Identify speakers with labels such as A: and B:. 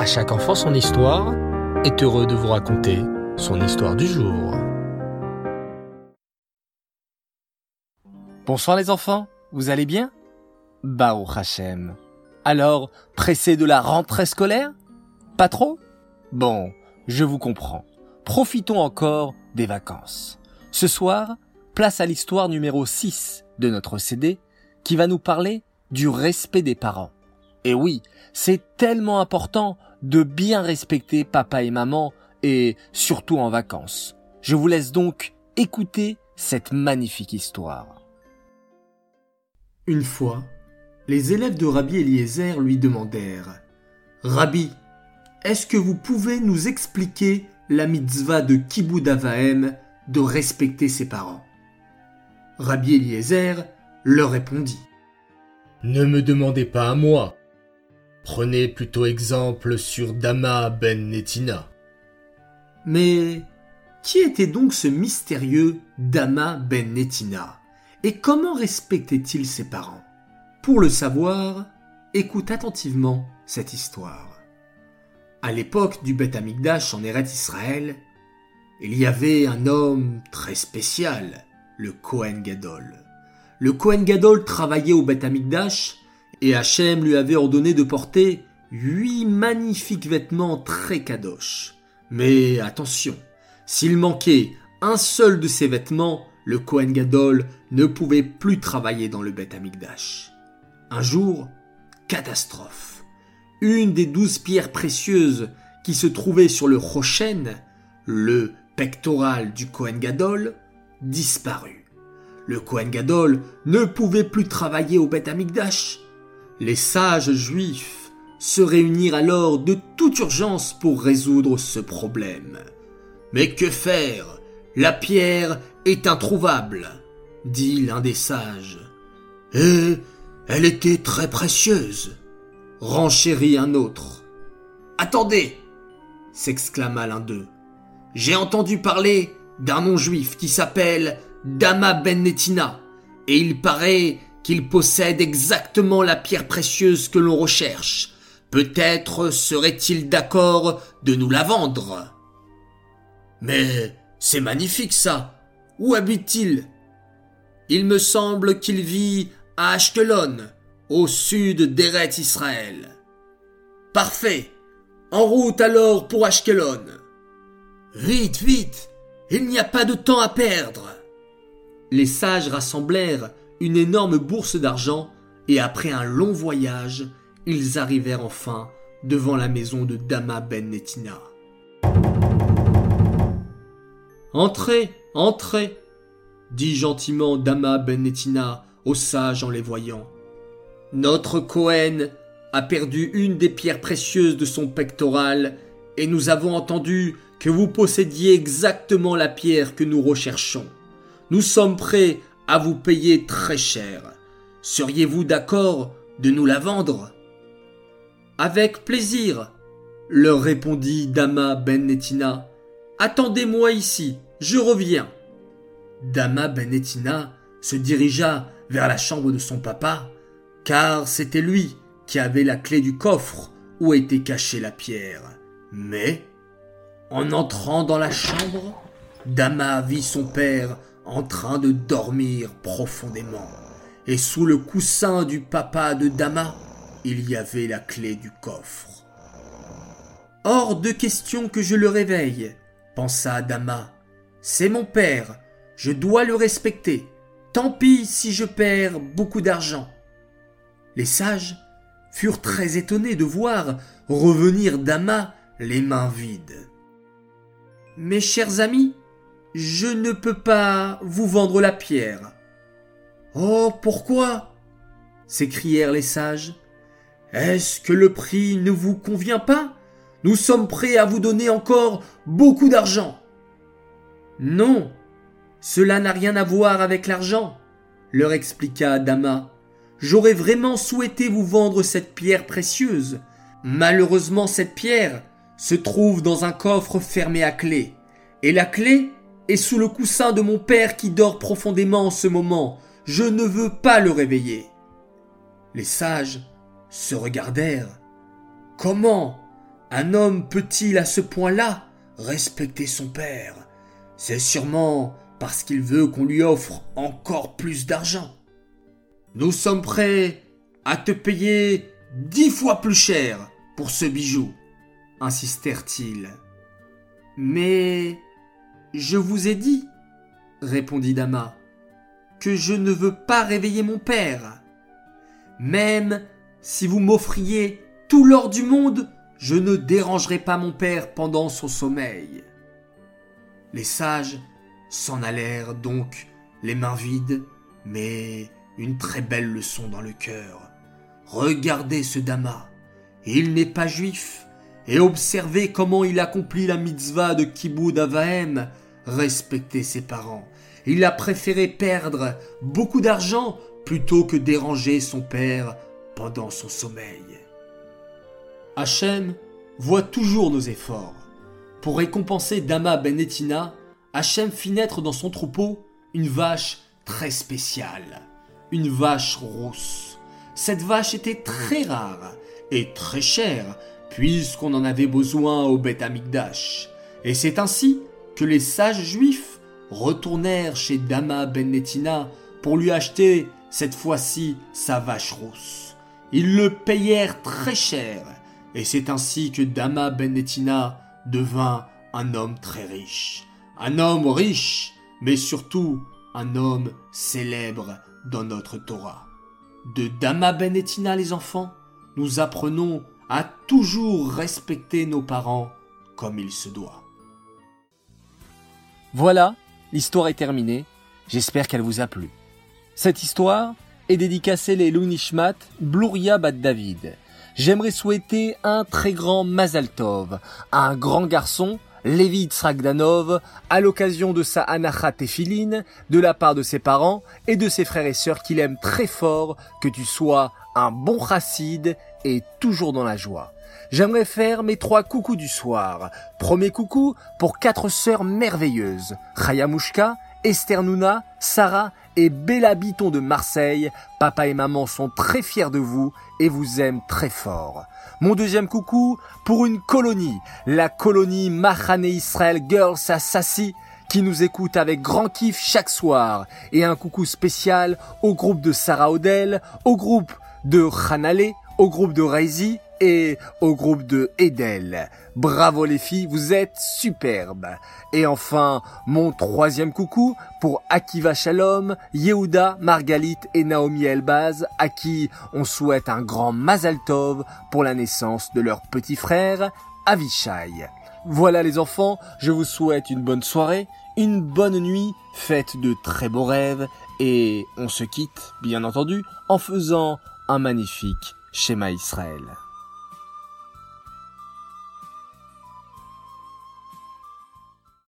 A: À chaque enfant son histoire est heureux de vous raconter son histoire du jour.
B: Bonsoir les enfants, vous allez bien? Baruch Hashem. Alors, pressé de la rentrée scolaire? Pas trop? Bon, je vous comprends. Profitons encore des vacances. Ce soir, place à l'histoire numéro 6 de notre CD qui va nous parler du respect des parents. Et oui, c'est tellement important de bien respecter papa et maman et surtout en vacances. Je vous laisse donc écouter cette magnifique histoire.
C: Une fois, les élèves de Rabbi Eliezer lui demandèrent Rabbi, est-ce que vous pouvez nous expliquer la mitzvah de Kibbud Avahem de respecter ses parents? Rabbi Eliezer leur répondit
D: Ne me demandez pas à moi. Prenez plutôt exemple sur Dama ben Netina.
C: Mais qui était donc ce mystérieux Dama ben Netina? Et comment respectait-il ses parents? Pour le savoir, écoute attentivement cette histoire. À l'époque du Beth Amikdash en Eretz Israël, il y avait un homme très spécial, le Kohen Gadol. Le Kohen Gadol travaillait au Beth Amikdash et Hachem lui avait ordonné de porter huit magnifiques vêtements très kadosh. Mais attention, s'il manquait un seul de ces vêtements, le Kohen Gadol ne pouvait plus travailler dans le Beth Amikdash. Un jour, catastrophe. Une des douze pierres précieuses qui se trouvaient sur le Rochen, le pectoral du Kohen Gadol, disparut. Le Kohen Gadol ne pouvait plus travailler au Beth Amikdash. Les sages juifs se réunirent alors de toute urgence pour résoudre ce problème. Mais que faire? La pierre est introuvable, dit l'un des sages. Et elle était très précieuse, renchérit un autre. Attendez s'exclama l'un d'eux. J'ai entendu parler d'un non-juif qui s'appelle Dama Ben Netina, et il paraît qu'il possède exactement la pierre précieuse que l'on recherche. Peut-être serait-il d'accord de nous la vendre. Mais c'est magnifique ça. Où habite-t-il? Il me semble qu'il vit à Ashkelon, au sud d'Eret Israël. Parfait. En route alors pour Ashkelon. Vite, vite. Il n'y a pas de temps à perdre. Les sages rassemblèrent une énorme bourse d'argent et après un long voyage, ils arrivèrent enfin devant la maison de Dama Ben Netina. Entrez, entrez, dit gentiment Dama Ben Netina aux sages en les voyant. Notre Cohen a perdu une des pierres précieuses de son pectoral et nous avons entendu que vous possédiez exactement la pierre que nous recherchons. Nous sommes prêts à vous payer très cher. Seriez-vous d'accord de nous la vendre? Avec plaisir, leur répondit Dama Ben Netina. Attendez-moi ici, je reviens. Dama Ben Netina se dirigea vers la chambre de son papa, car c'était lui qui avait la clé du coffre où était cachée la pierre. Mais, en entrant dans la chambre, Dama vit son père en train de dormir profondément. Et sous le coussin du papa de Dama, il y avait la clé du coffre. Hors de question que je le réveille, pensa Dama. C'est mon père, je dois le respecter. Tant pis si je perds beaucoup d'argent. Les sages furent très étonnés de voir revenir Dama les mains vides. Mes chers amis, je ne peux pas vous vendre la pierre. Oh, pourquoi? s'écrièrent les sages. Est-ce que le prix ne vous convient pas? Nous sommes prêts à vous donner encore beaucoup d'argent. Non, cela n'a rien à voir avec l'argent, leur expliqua Dama. J'aurais vraiment souhaité vous vendre cette pierre précieuse. Malheureusement, cette pierre se trouve dans un coffre fermé à clé. Et la clé et sous le coussin de mon père qui dort profondément en ce moment. Je ne veux pas le réveiller. Les sages se regardèrent. Comment Un homme peut-il à ce point-là respecter son père? C'est sûrement parce qu'il veut qu'on lui offre encore plus d'argent. Nous sommes prêts à te payer dix fois plus cher pour ce bijou, insistèrent-ils. Mais je vous ai dit, répondit Dama, que je ne veux pas réveiller mon père. Même si vous m'offriez tout l'or du monde, je ne dérangerai pas mon père pendant son sommeil. Les sages s'en allèrent donc les mains vides, mais une très belle leçon dans le cœur. Regardez ce Dama, il n'est pas juif, et observez comment il accomplit la mitzvah de Kiboud Avahem, respecter ses parents. Il a préféré perdre beaucoup d'argent plutôt que déranger son père pendant son sommeil. Hachem voit toujours nos efforts. Pour récompenser Dama Benetina, Hachem fit naître dans son troupeau une vache très spéciale, une vache rousse. Cette vache était très rare et très chère, puisqu'on en avait besoin au Beth Amikdash. Et c'est ainsi les sages juifs retournèrent chez Dama Benetina pour lui acheter cette fois-ci sa vache rousse. Ils le payèrent très cher, et c'est ainsi que Dama Benetina devint un homme très riche. Un homme riche, mais surtout un homme célèbre dans notre Torah. De Dama Benetina, les enfants, nous apprenons à toujours respecter nos parents comme il se doit.
B: Voilà, l'histoire est terminée. J'espère qu'elle vous a plu. Cette histoire est dédicacée les Lunishmat Bluria Bad David. J'aimerais souhaiter un très grand Mazal Tov à un grand garçon, Lévi Tsragdanov, à l'occasion de sa Anachat Tefilin, de la part de ses parents et de ses frères et sœurs qu'il aime très fort, que tu sois un bon chassid et toujours dans la joie. J'aimerais faire mes trois coucous du soir. Premier coucou pour quatre sœurs merveilleuses, Mushka, Esther Nouna, Sarah et Bella Biton de Marseille. Papa et maman sont très fiers de vous et vous aiment très fort. Mon deuxième coucou pour une colonie, la colonie Mahane Israel Girls à Sassi, qui nous écoute avec grand kiff chaque soir. Et un coucou spécial au groupe de Sarah Odell, au groupe de Hanale, au groupe de Reizi et au groupe de Edel. Bravo les filles, vous êtes superbes. Et enfin, mon troisième coucou pour Akiva Shalom, Yehuda, Margalit et Naomi Elbaz, à qui on souhaite un grand Mazal Tov pour la naissance de leur petit frère, Avishai. Voilà les enfants, je vous souhaite une bonne soirée, une bonne nuit, faites de très beaux rêves, et on se quitte, bien entendu, en faisant un magnifique schéma Israël.